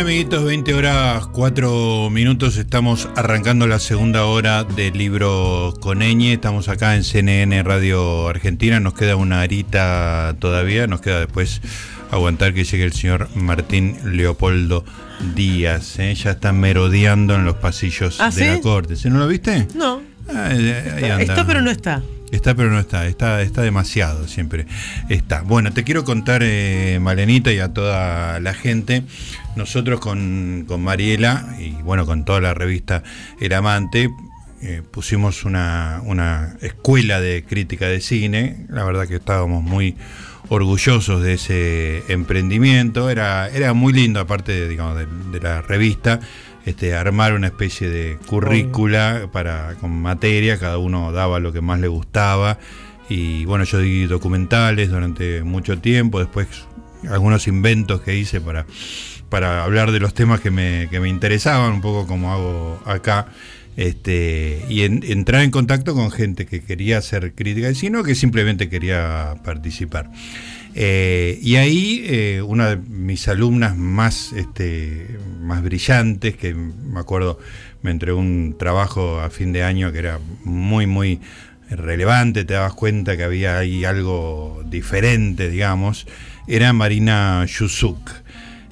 amiguitos, 20 horas 4 minutos, estamos arrancando la segunda hora del libro Coneñe, estamos acá en CNN Radio Argentina, nos queda una arita todavía, nos queda después aguantar que llegue el señor Martín Leopoldo Díaz, ¿eh? ya está merodeando en los pasillos ¿Ah, de sí? la corte, ¿se no lo viste? No. Ah, ahí anda. Está, pero no está. Está, pero no está, está, está demasiado siempre. Está. Bueno, te quiero contar, eh, Malenita, y a toda la gente. Nosotros con, con Mariela y bueno, con toda la revista El Amante, eh, pusimos una, una escuela de crítica de cine. La verdad que estábamos muy orgullosos de ese emprendimiento. Era, era muy lindo, aparte de, digamos, de, de la revista, este, armar una especie de currícula para, con materia, cada uno daba lo que más le gustaba. Y bueno, yo di documentales durante mucho tiempo, después algunos inventos que hice para, para hablar de los temas que me, que me interesaban, un poco como hago acá. Este, y en- entrar en contacto con gente que quería hacer crítica de cine o que simplemente quería participar. Eh, y ahí eh, una de mis alumnas más, este, más brillantes, que me acuerdo, me entregó un trabajo a fin de año que era muy, muy relevante, te dabas cuenta que había ahí algo diferente, digamos, era Marina Yusuk.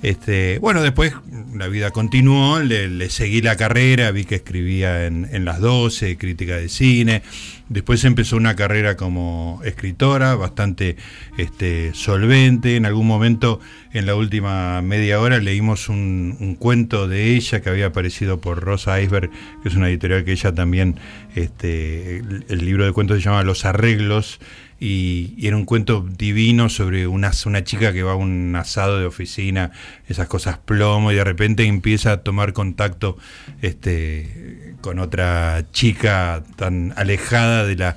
Este, bueno, después la vida continuó, le, seguí la carrera, vi que escribía en, las 12, crítica de cine. Después empezó una carrera como escritora, bastante este, solvente. En algún momento, en la última media hora, leímos un, un cuento de ella que había aparecido por Rosa Iceberg, que es una editorial que ella también, este, el, el libro de cuentos se llama Los Arreglos y, era un cuento divino sobre una, una chica que va a un asado de oficina, esas cosas plomo, y de repente empieza a tomar contacto este, con otra chica tan alejada de la,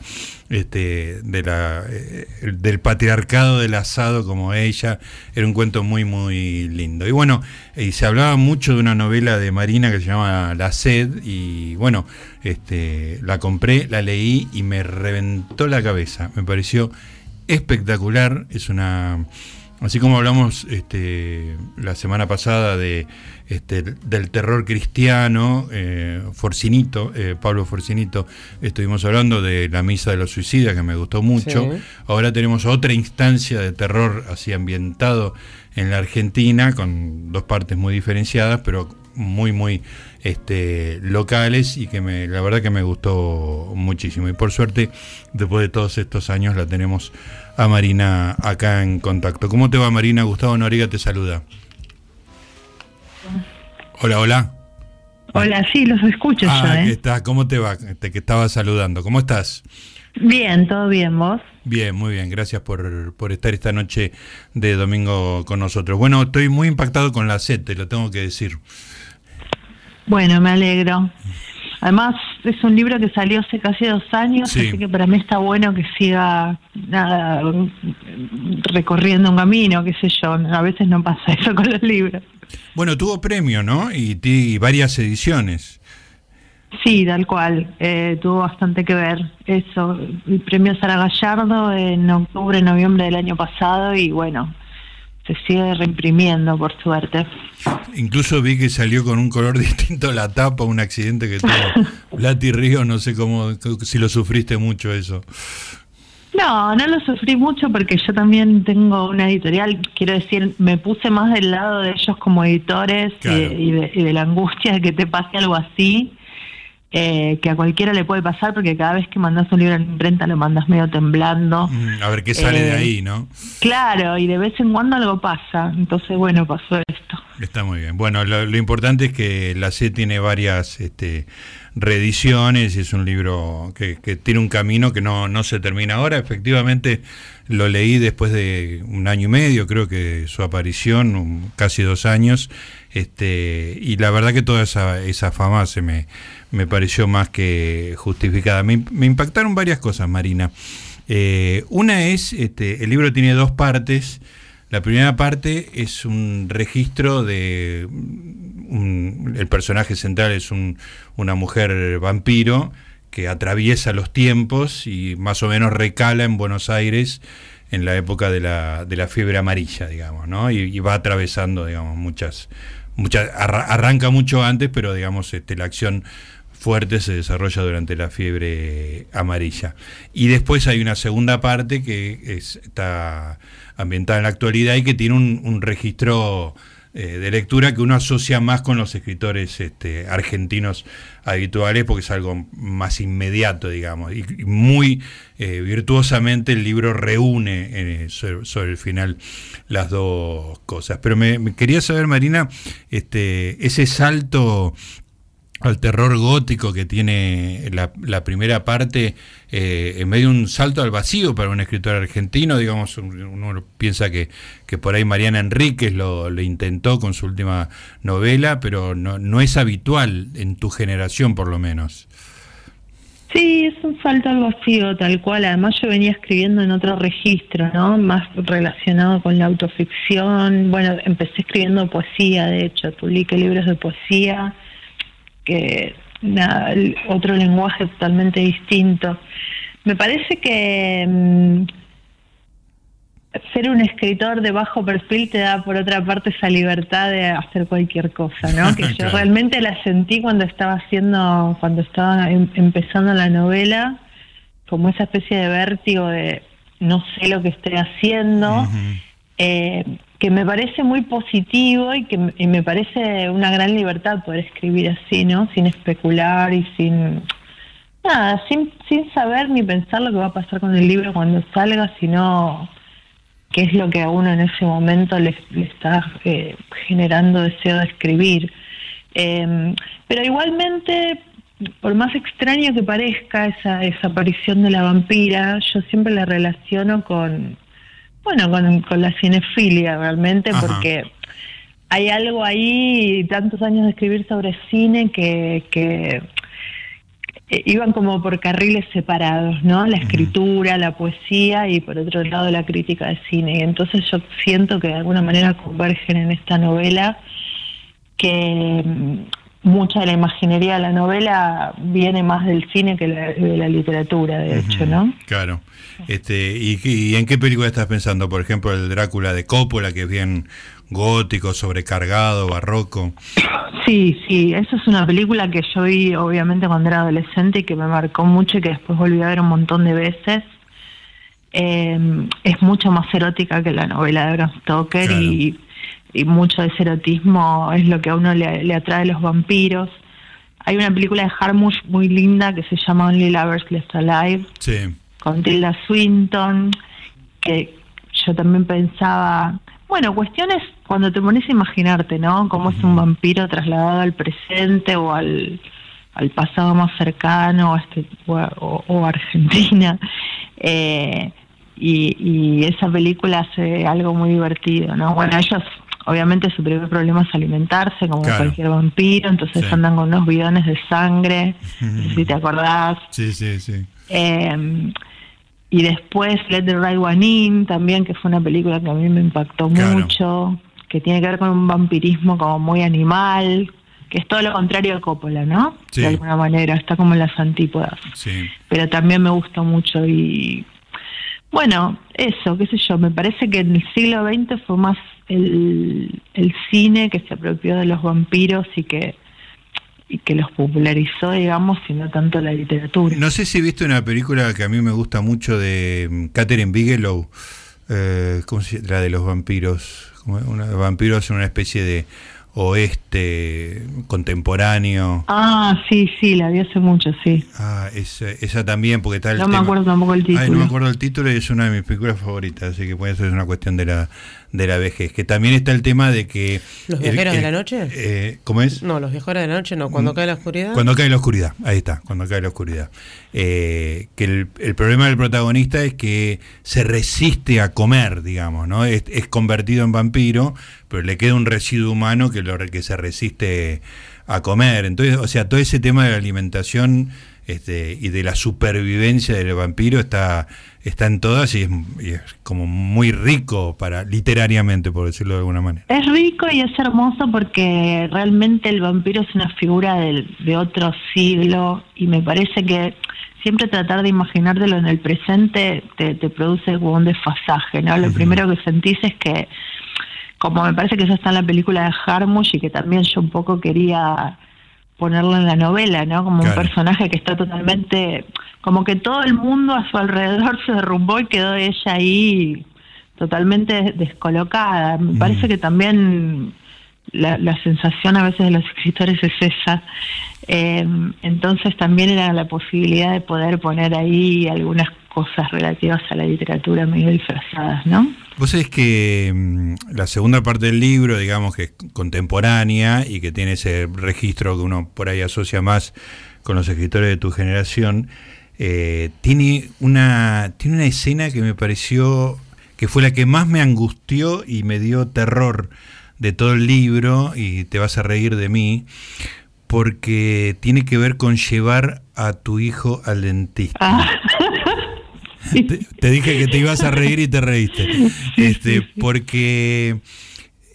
este, de la, eh, del patriarcado del asado como ella. Era un cuento muy, muy lindo. Y bueno, y se hablaba mucho de una novela de Marina que se llama La sed, y bueno, este, la compré, la leí y me reventó la cabeza. Me pareció espectacular. Es una. Así como hablamos este, la semana pasada de, este, del terror cristiano, eh, Forcinito, eh, Pablo Forcinito, estuvimos hablando de la misa de los suicidas, que me gustó mucho. Sí. Ahora tenemos otra instancia de terror así ambientado en la Argentina, con dos partes muy diferenciadas, pero muy, muy este, locales y que me, la verdad que me gustó muchísimo. Y por suerte, después de todos estos años, la tenemos a Marina acá en contacto. ¿Cómo te va, Marina? Gustavo Noriga te saluda. Hola, hola. Hola, sí, los escucho Ah, yo, ¿qué ¿eh? ¿Cómo te va? Te que estaba saludando. ¿Cómo estás? Bien, todo bien, ¿vos? Bien, muy bien. Gracias por, por estar esta noche de domingo con nosotros. Bueno, estoy muy impactado con la SET, te lo tengo que decir. Bueno, me alegro. Además, es un libro que salió hace casi dos años, Sí. así que para mí está bueno que siga nada, recorriendo un camino, qué sé yo. A veces no pasa eso con los libros. Bueno, tuvo premio, ¿no? Y, y varias ediciones. Sí, tal cual. Eh, tuvo bastante que ver eso. El premio Sara Gallardo en octubre, noviembre del año pasado y bueno, se sigue reimprimiendo por suerte. Incluso vi que salió con un color distinto a la tapa, un accidente que tuvo Blati Río, no sé cómo, si lo sufriste mucho eso. No, no lo sufrí mucho porque yo también tengo una editorial, quiero decir, me puse más del lado de ellos como editores y, de, y de la angustia de que te pase algo así, eh, que a cualquiera le puede pasar porque cada vez que mandas un libro en imprenta lo mandas medio temblando. Mm, A ver qué sale de Eh, ahí, ¿no? Claro, y de vez en cuando algo pasa, entonces bueno, pasó esto. Está muy bien. Bueno, lo, lo importante es que la C tiene varias este, reediciones y es un libro que, que tiene un camino que no, no se termina ahora. Efectivamente, lo leí después de un año y medio, creo que su aparición, un- casi dos años, este, y la verdad que toda esa, esa fama se me, me pareció más que justificada. Me, impactaron varias cosas, Marina. Eh, una es, este, el libro tiene dos partes. La primera parte es un registro de... un- el personaje central es un- una mujer vampiro que atraviesa los tiempos y más o menos recala en Buenos Aires en la época de la, de la fiebre amarilla, digamos, ¿no? Y, va atravesando, digamos, muchas, mucha, arranca mucho antes, pero digamos, este, la acción fuerte se desarrolla durante la fiebre amarilla. Y después hay una segunda parte que está ambientada en la actualidad y que tiene un, registro eh, de lectura que uno asocia más con los escritores este, argentinos habituales porque es algo más inmediato, digamos. Y, muy eh, virtuosamente el libro reúne eh, sobre, el final las dos cosas. Pero me, quería saber, Marina, este, ese salto al terror gótico que tiene la, primera parte, eh, en medio de un salto al vacío para un escritor argentino, digamos, uno piensa que, que por ahí Mariana Enríquez lo, intentó con su última novela, pero no, no es habitual en tu generación por lo menos. Sí, es un salto al vacío, tal cual. Además yo venía escribiendo en otro registro, ¿no? Más relacionado con la autoficción. Bueno, empecé escribiendo poesía, de hecho, publiqué libros de poesía que nada, otro lenguaje totalmente distinto. Me parece que mm, ser un escritor de bajo perfil te da por otra parte esa libertad de hacer cualquier cosa, ¿no? Que yo realmente la sentí cuando estaba haciendo, cuando estaba em, empezando la novela, como esa especie de vértigo de no sé lo que estoy haciendo que me parece muy positivo y que me parece una gran libertad poder escribir así, ¿no? Sin especular y sin nada, sin, sin saber ni pensar lo que va a pasar con el libro cuando salga, sino qué es lo que a uno en ese momento le, está eh, generando deseo de escribir. Em, pero igualmente, por más extraño que parezca esa, esa aparición de la vampira, yo siempre la relaciono con bueno, con, la cinefilia realmente, porque hay algo ahí, tantos años de escribir sobre cine que, que iban como por carriles separados, ¿no? La escritura, la poesía y por otro lado la crítica de cine. Y entonces yo siento que de alguna manera convergen en esta novela que mucha de la imaginería de la novela viene más del cine que de la literatura, de hecho, ¿no? Claro. Este, y, en qué película estás pensando? Por ejemplo, el Drácula de Coppola, que es bien gótico, sobrecargado, barroco. Sí, sí, esa es una película que yo vi obviamente cuando era adolescente y que me marcó mucho y que después volví a ver un montón de veces. Em, es mucho más erótica que la novela de Bram Stoker y y mucho de ese erotismo es lo que a uno le, atrae a los vampiros. Hay una película de Harmush muy linda que se llama Only Lovers Left Alive, con Tilda Swinton, que yo también pensaba, bueno, cuestiones cuando te pones a imaginarte, ¿no? Cómo es un vampiro trasladado al presente o al, al pasado más cercano, este, o, o, Argentina. Eh, y, y, esa película hace algo muy divertido, ¿no? Bueno, ellos obviamente su primer problema es alimentarse, como cualquier vampiro, entonces andan con unos bidones de sangre, si te acordás. Sí, sí, sí. Eh, y después Let the Right One In, también, que fue una película que a mí me impactó mucho, que tiene que ver con un vampirismo como muy animal, que es todo lo contrario de Coppola, ¿no? De alguna manera, está como en las antípodas. Sí. Pero también me gustó mucho y bueno, eso, qué sé yo, me parece que en el siglo XX fue más el, cine que se apropió de los vampiros y que y que los popularizó, digamos, sino tanto la literatura. No sé si viste una película que a mí me gusta mucho de mm, Catherine Bigelow, eh, ¿cómo se La de los vampiros. Una, vampiros en una especie de oeste contemporáneo. Ah, sí, sí, la vi hace mucho, sí. Ah, esa, esa también, porque tal. No me acuerdo tampoco el título. no me acuerdo el título y es una de mis películas favoritas, así que puede ser una cuestión de la de la vejez. Que también está el tema de que. ¿Los viajeros de la noche? Eh, ¿Cómo es? No, los viajeros de la noche no, cuando mm, cae la oscuridad. Cuando cae la oscuridad, ahí está, cuando cae la oscuridad. Eh, que el, el, problema del protagonista es que se resiste a comer, digamos, ¿no? Es, es convertido en vampiro pero le queda un residuo humano que, lo, que se resiste a comer. Entonces, o sea, todo ese tema de la alimentación este, y de la supervivencia del vampiro está, está en todas y es, como muy rico para literariamente, por decirlo de alguna manera. Es rico y es hermoso porque realmente el vampiro es una figura de, otro siglo y me parece que siempre tratar de imaginártelo en el presente te, produce como un desfasaje, ¿no? Lo primero que sentís es que como me parece que eso está en la película de Harmush y que también yo un poco quería ponerlo en la novela, ¿no? Como un personaje que está totalmente, como que todo el mundo a su alrededor se derrumbó y quedó ella ahí totalmente descolocada. Me parece que también la, sensación a veces de los escritores es esa. Eh, entonces también era la posibilidad de poder poner ahí algunas cosas relativas a la literatura medio disfrazadas, ¿no? Vos sabés que mm, la segunda parte del libro, digamos que es contemporánea y que tiene ese registro que uno por ahí asocia más con los escritores de tu generación, eh, tiene, una, tiene una escena que me pareció que fue la que más me angustió y me dio terror de todo el libro, y te vas a reír de mí, porque tiene que ver con llevar a tu hijo al dentista. Te, dije que te ibas a reír y te reíste. este, porque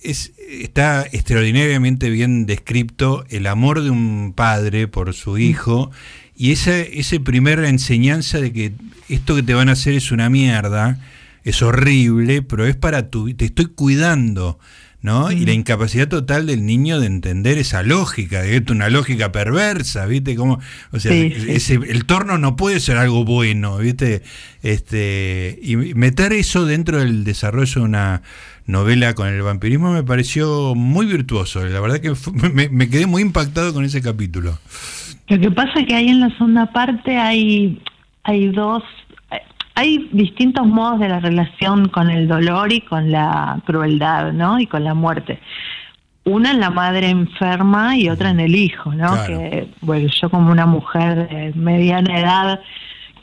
es, está extraordinariamente bien descrito el amor de un padre por su mm. hijo y esa, esa primera enseñanza de que esto que te van a hacer es una mierda, es horrible, pero es para tu... te estoy cuidando ¿no? Y la incapacidad total del niño de entender esa lógica, de una lógica perversa, ¿viste? Como, o sea, Ese, el torno no puede ser algo bueno, ¿viste? Este, y meter eso dentro del desarrollo de una novela con el vampirismo me pareció muy virtuoso. La verdad que me, me, quedé muy impactado con ese capítulo. Lo que pasa es que ahí en la segunda parte hay, hay dos hay distintos modos de la relación con el dolor y con la crueldad, ¿no? Y con la muerte. Una en la madre enferma y otra en el hijo, ¿no? Que, bueno, yo como una mujer de mediana edad,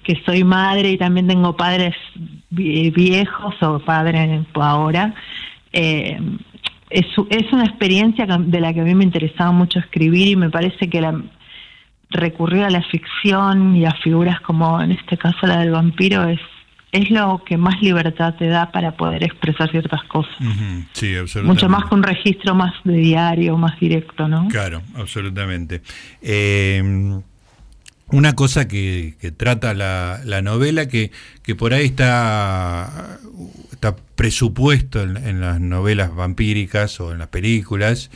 que soy madre y también tengo padres viejos o padres ahora, eh, es, es una experiencia de la que a mí me interesaba mucho escribir y me parece que la, recurrir a la ficción y a figuras como en este caso la del vampiro es es lo que más libertad te da para poder expresar ciertas cosas. Sí, absolutamente. Mucho más que un registro más de diario, más directo, ¿no? Claro, absolutamente. Eh, una cosa que, trata la, novela, que, que, por ahí está, está presupuesto en las novelas vampíricas o en las películas,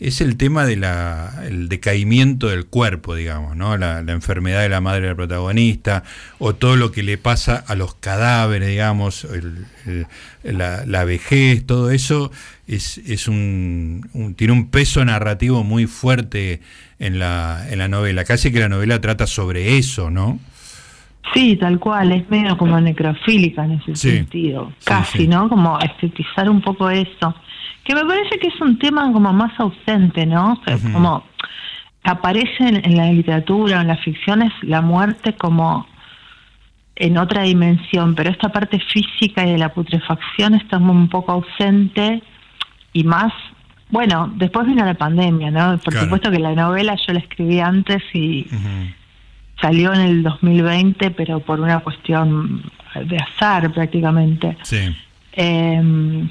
es el tema del decaimiento del cuerpo, digamos, ¿no? La, enfermedad de la madre del protagonista, o todo lo que le pasa a los cadáveres, digamos, la, vejez, todo eso es, es un, tiene un peso narrativo muy fuerte en la, en la novela. Casi que la novela trata sobre eso, ¿no? Sí, tal cual, es medio como necrofílica en ese sentido, casi, ¿no? Como estetizar un poco eso que me parece que es un tema como más ausente, ¿no? Como aparece en, la literatura, en las ficciones, la muerte como en otra dimensión, pero esta parte física y de la putrefacción está un poco ausente y más, bueno, después vino la pandemia, ¿no? Por supuesto que la novela yo la escribí antes y salió en el 2020, pero por una cuestión de azar prácticamente. Sí. Eh,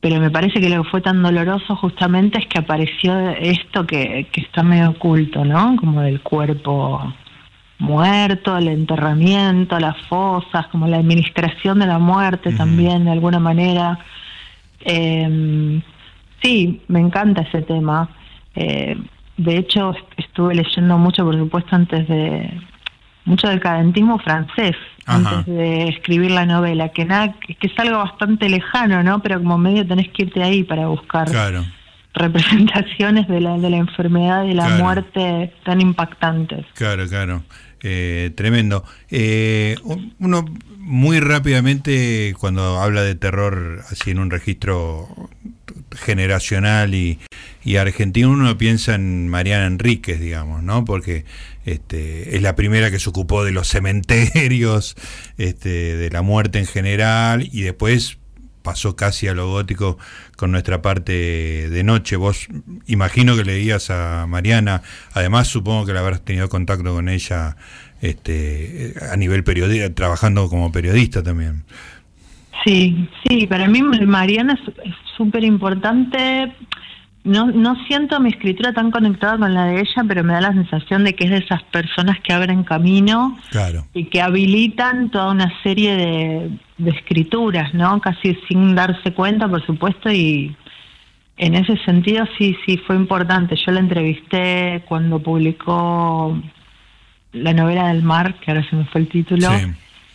pero me parece que lo que fue tan doloroso justamente es que apareció esto que, que está medio oculto, ¿no? Como del cuerpo muerto, el enterramiento, las fosas, como la administración de la muerte también de alguna manera. Eh, sí, me encanta ese tema. Eh, de hecho, estuve leyendo mucho, por supuesto, antes de, mucho del cadentismo francés antes de escribir la novela, que nada, que es algo bastante lejano, ¿no? Pero como medio tenés que irte ahí para buscar representaciones de la, de la enfermedad y la muerte tan impactantes. Claro, claro. Eh, tremendo. Eh, uno muy rápidamente, cuando habla de terror así en un registro generacional y, argentino, uno piensa en Mariana Enríquez, digamos, ¿no? Porque este, es la primera que se ocupó de los cementerios, este, de la muerte en general, y después pasó casi a lo gótico con nuestra parte de noche. Vos imagino que leías a Mariana, además supongo que la habrás tenido contacto con ella este, a nivel periodista, trabajando como periodista también. Sí, sí, para mí Mariana es súper importante no, no siento mi escritura tan conectada con la de ella, pero me da la sensación de que es de esas personas que abren camino claro. y que habilitan toda una serie de, de escrituras, ¿no? Casi sin darse cuenta, por supuesto, y en ese sentido sí, sí fue importante. Yo la entrevisté cuando publicó la novela del mar, que ahora se me fue el título.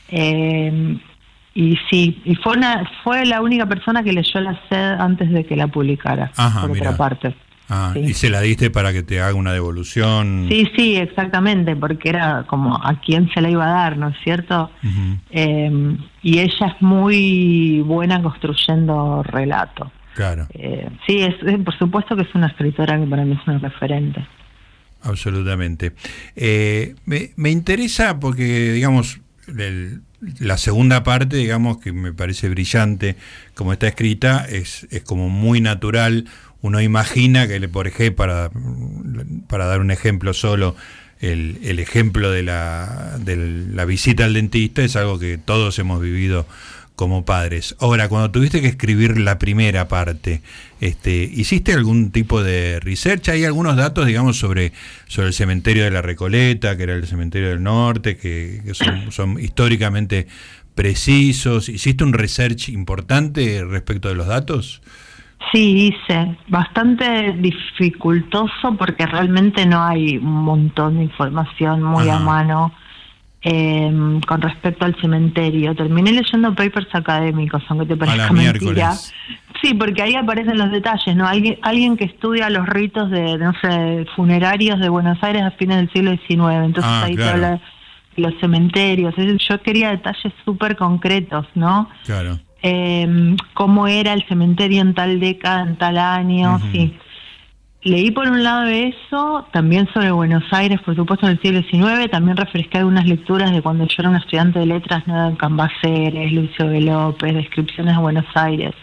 Eh, y sí, y fue una, fue la única persona que leyó la sed antes de que la publicara, por otra parte. Ah, ¿Y se la diste para que te haga una devolución? Sí, sí, exactamente, porque era como a quién se la iba a dar, ¿no es cierto? Eh, y ella es muy buena construyendo relato. Claro. Eh, sí, es, por supuesto que es una escritora que para mí es una referente. Absolutamente. Eh, me, me interesa porque, digamos, el, la segunda parte, digamos, que me parece brillante, como está escrita, es, es como muy natural. Uno imagina que, por ejemplo, para, para dar un ejemplo solo, el, el ejemplo de la, de la visita al dentista es algo que todos hemos vivido como padres. Ahora, cuando tuviste que escribir la primera parte, este, ¿hiciste algún tipo de research? ¿Hay algunos datos, digamos, sobre, sobre el cementerio de la Recoleta, que era el cementerio del norte, que, son, son, históricamente precisos? ¿Hiciste un research importante respecto de los datos? Sí, hice. Bastante dificultoso porque realmente no hay un montón de información muy a mano eh, con respecto al cementerio. Terminé leyendo papers académicos, aunque te parezca mentira. Sí, porque ahí aparecen los detalles, ¿no? Alguien, alguien que estudia los ritos de, no sé, funerarios de Buenos Aires a fines del siglo XIX. Entonces ah, ahí te habla de los cementerios. Yo quería detalles súper concretos, ¿no? Claro. Eh, cómo era el cementerio en tal década, en tal año, sí. Leí por un lado eso, también sobre Buenos Aires, por supuesto, en el siglo XIX, también refresqué algunas lecturas de cuando yo era una estudiante de letras, ¿no? Cambaceres, Lucio B. López, descripciones de Buenos Aires,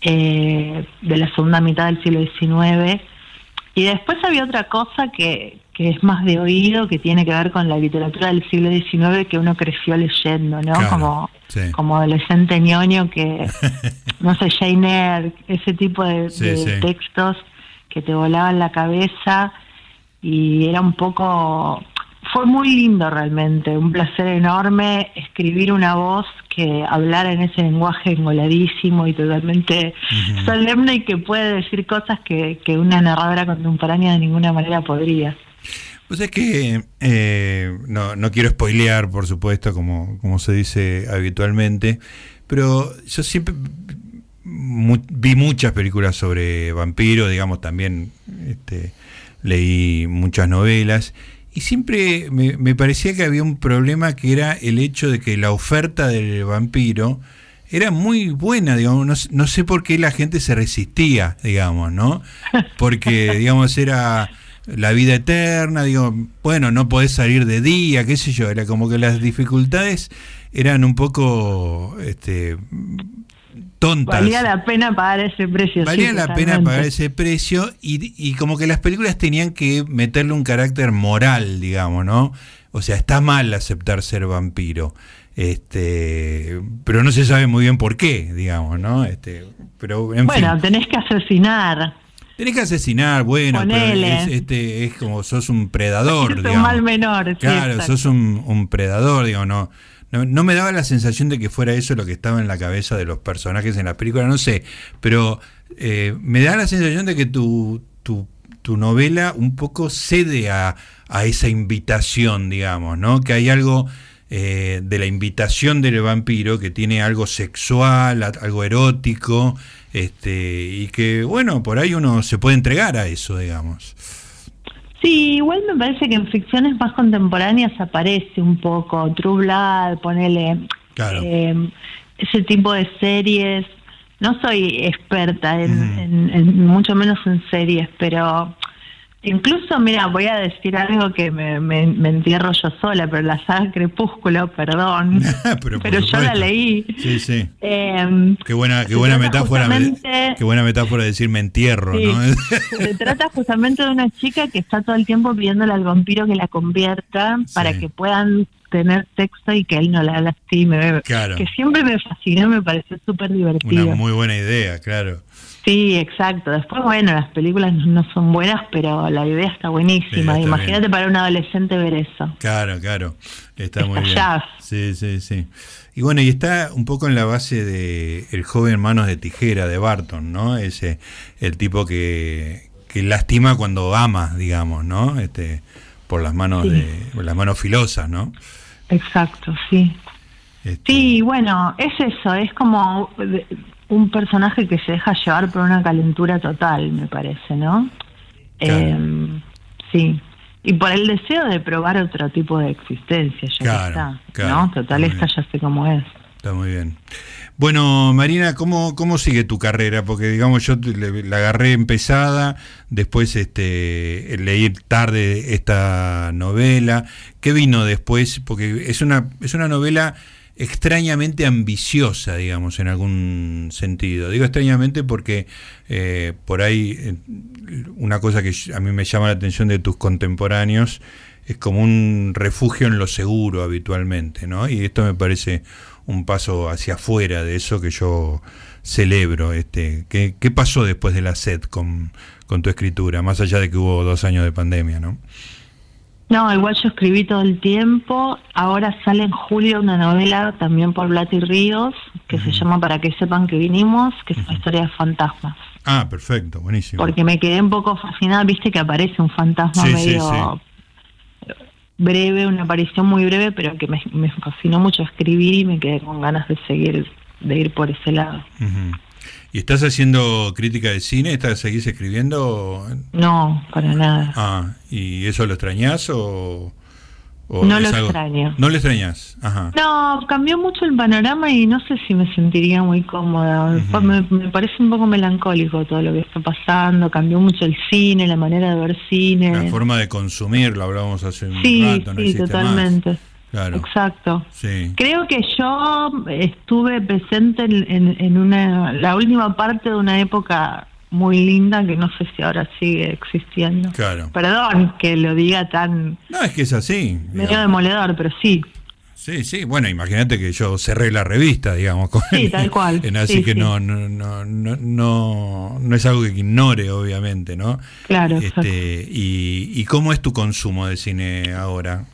eh, de la segunda mitad del siglo XIX. Y después había otra cosa que, que es más de oído, que tiene que ver con la literatura del siglo XIX que uno creció leyendo, ¿no? como, como adolescente ñoño que, no sé, Jane Eyre, ese tipo de, textos que te volaban la cabeza y era un poco fue muy lindo realmente, un placer enorme escribir una voz que hablara en ese lenguaje engoladísimo y totalmente solemne y que puede decir cosas que, que, una narradora contemporánea de ninguna manera podría. Pues es que eh, no, no quiero spoilear, por supuesto, como, como se dice habitualmente, pero yo siempre vi muchas películas sobre vampiros, digamos, también este, leí muchas novelas. Y siempre me, parecía que había un problema que era el hecho de que la oferta del vampiro era muy buena, digamos, no, sé por qué la gente se resistía, digamos, ¿no? Porque, digamos, era la vida eterna, digo, bueno, no podés salir de día, qué sé yo, era como que las dificultades eran un poco este, tontas. Valía la pena pagar ese precio. Valía la pena pagar ese precio y, y, como que las películas tenían que meterle un carácter moral, digamos, ¿no? O sea, está mal aceptar ser vampiro. Este, pero no se sabe muy bien por qué, digamos, ¿no? Este, pero bueno, tenés que asesinar. Tenés que asesinar, bueno, pero es, este, es como sos un predador. Es un mal menor. Claro, sos un, un predador, digo, no no, me daba la sensación de que fuera eso lo que estaba en la cabeza de los personajes en la película, no sé, pero eh, me da la sensación de que tu, tu, novela un poco cede a, esa invitación, digamos, ¿no? Que hay algo eh, de la invitación del vampiro que tiene algo sexual, algo erótico, este, y que, bueno, por ahí uno se puede entregar a eso, digamos. Sí, igual me parece que en ficciones más contemporáneas aparece un poco. True Blood, ponele eh, ese tipo de series. No soy experta en, mucho menos en series, pero Incluso, mira, voy a decir algo que me, me, entierro yo sola, pero la saga Crepúsculo, perdón, pero, yo la leí. Sí, sí. Em, qué buena, qué buena metáfora, qué buena metáfora decir me entierro, ¿no? Se trata justamente de una chica que está todo el tiempo pidiéndole al vampiro que la convierta para que puedan tener texto y que él no la lastime. Claro. Que siempre me fascinó, me pareció súper divertido. Una muy buena idea, claro. Sí, exacto. Después, bueno, las películas no son buenas, pero la idea está buenísima. Está Imagínate bien. para un adolescente ver eso. Claro, claro. Está muy Está bien. Sí, sí, sí. Y bueno, y está un poco en la base de El joven manos de tijera de Barton, ¿no? Ese el tipo que, que lastima cuando ama, digamos, ¿no? Este por las manos Sí. de por las manos filosas, ¿no? Exacto, sí. Este, Sí, bueno, es eso, es como un personaje que se deja llevar por una calentura total, me parece, ¿no? Claro. Eh, sí. Y por el deseo de probar otro tipo de existencia, ya Claro, que está, claro, ¿no? Total, esta bien. ya sé cómo es. Está muy bien. Bueno, Marina, ¿cómo, cómo sigue tu carrera? Porque, digamos, yo le- la agarré empezada, después este, leí tarde esta novela. ¿Qué vino después? Porque es una, es una novela extrañamente ambiciosa, digamos, en algún sentido. Digo extrañamente porque eh, por ahí eh, una cosa que a mí me llama la atención de tus contemporáneos es como un refugio en lo seguro habitualmente, ¿no? Y esto me parece un paso hacia afuera de eso que yo celebro. Este, ¿qué, qué pasó después de la SED con, con tu escritura? Más allá de que hubo dos años de pandemia, ¿no? No, igual yo escribí todo el tiempo. Ahora sale en julio una novela también por Blati Ríos que se llama Para que sepan que vinimos, que es una historia de fantasmas. Ah, perfecto, buenísimo. Porque me quedé un poco fascinada, viste que aparece un fantasma Sí, sí, medio breve, una aparición muy breve, pero que me, me fascinó mucho escribir y me quedé con ganas de seguir, de ir por ese lado. Ujú. ¿Y estás haciendo crítica de cine? ¿Estás, ¿Seguís escribiendo? No, para nada. Ah, ¿y eso lo extrañás o...? o No lo algo- extraño. No lo extrañás, ajá. No, cambió mucho el panorama y no sé si me sentiría muy cómoda. Me, me parece un poco melancólico todo lo que está pasando. Cambió mucho el cine, la manera de ver cine. La forma de consumir, lo hablábamos hace un sí, rato, no sí, totalmente. más. Claro, Exacto. sí. Creo que yo estuve presente en, en- en una la última parte de una época muy linda que no sé si ahora sigue existiendo. Claro. Perdón que lo diga tan No, es que es así. medio digamos. demoledor, pero sí. Sí, sí, bueno, imagínate que yo cerré la revista, digamos. con- Sí, tal cual. en así Sí, que sí. No, no, no, no, no, es algo que ignore, obviamente, ¿no? Claro. Este, y, ¿Y cómo es tu consumo de cine ahora?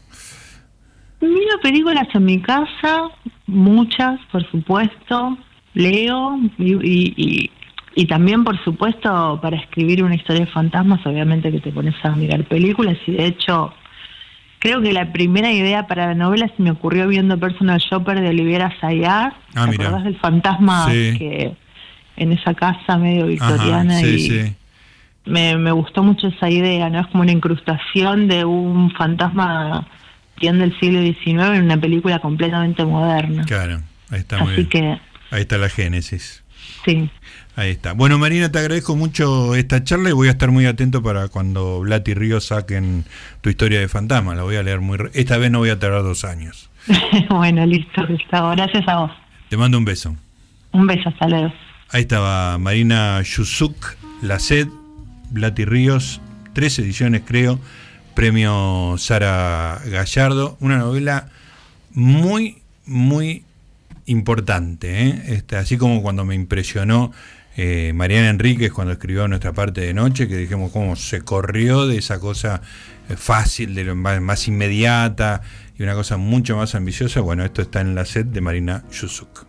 Miro películas en mi casa, muchas, por supuesto. Leo y, y, y- y también, por supuesto, para escribir una historia de fantasmas, obviamente que te pones a mirar películas y de hecho creo que la primera idea para la novela se me ocurrió viendo Personal Shopper de Olivera Sayar. Ah, ¿Te acordás del fantasma Sí. que en esa casa medio victoriana Ajá, sí, y sí. me, me gustó mucho esa idea, ¿no? Es como una incrustación de un fantasma del siglo XIX en una película completamente moderna. Claro, ahí está muy Así bien. que, Ahí está la génesis. sí. Ahí está. Bueno, Marina, te agradezco mucho esta charla y voy a estar muy atento para cuando Blat y Río saquen tu historia de fantasma. La voy a leer muy... re- Esta vez no voy a tardar dos años. bueno, listo, Gustavo. Gracias a vos. Te mando un beso. Un beso, hasta luego. Ahí estaba Marina Yusuk, La Sed, Blat y Ríos, tres ediciones creo, premio Sara Gallardo, una novela muy, muy importante, ¿eh? Este, así como cuando me impresionó eh, Mariana Enríquez cuando escribió nuestra parte de noche, que dijimos cómo se corrió de esa cosa eh, fácil, de lo más, más inmediata y una cosa mucho más ambiciosa. Bueno, esto está en la sed de Marina Yusuk.